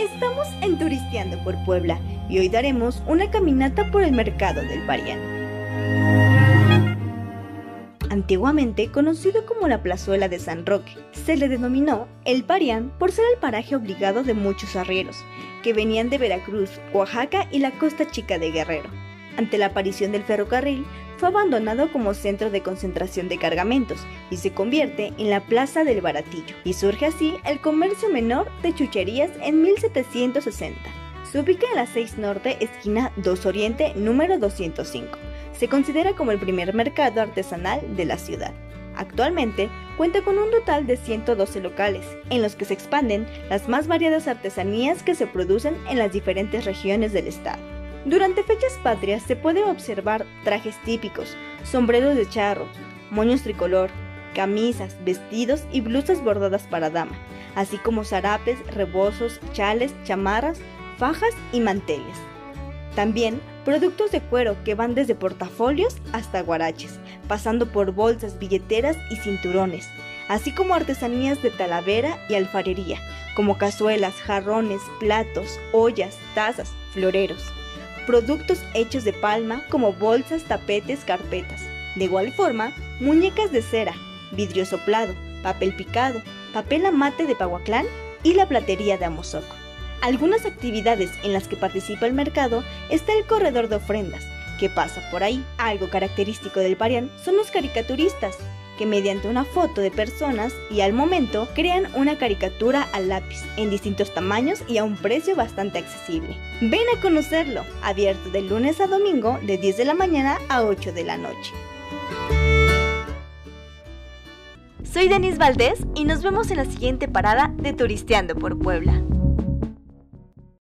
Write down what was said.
Estamos en Turisteando por Puebla y hoy daremos una caminata por el mercado del Parián. Antiguamente conocido como la plazuela de San Roque, se le denominó el Parián por ser el paraje obligado de muchos arrieros que venían de Veracruz, Oaxaca y la costa chica de Guerrero. Ante la aparición del ferrocarril, fue abandonado como centro de concentración de cargamentos y se convierte en la Plaza del Baratillo, y surge así el comercio menor de chucherías en 1760. Se ubica en la 6 Norte, esquina 2 Oriente, número 205. Se considera como el primer mercado artesanal de la ciudad. Actualmente cuenta con un total de 112 locales, en los que se expanden las más variadas artesanías que se producen en las diferentes regiones del estado. Durante fechas patrias se puede observar trajes típicos, sombreros de charro, moños tricolor, camisas, vestidos y blusas bordadas para dama, así como zarapes, rebozos, chales, chamarras, fajas y manteles. También productos de cuero que van desde portafolios hasta guaraches, pasando por bolsas, billeteras y cinturones, así como artesanías de talavera y alfarería, como cazuelas, jarrones, platos, ollas, tazas, floreros productos hechos de palma como bolsas, tapetes, carpetas. De igual forma, muñecas de cera, vidrio soplado, papel picado, papel amate de Pahuaclán y la platería de Amozoco. Algunas actividades en las que participa el mercado está el corredor de ofrendas, que pasa por ahí. Algo característico del Parián son los caricaturistas, que mediante una foto de personas y al momento crean una caricatura al lápiz en distintos tamaños y a un precio bastante accesible. Ven a conocerlo, abierto de lunes a domingo de 10 de la mañana a 8 de la noche. Soy Denise Valdés y nos vemos en la siguiente parada de Turisteando por Puebla.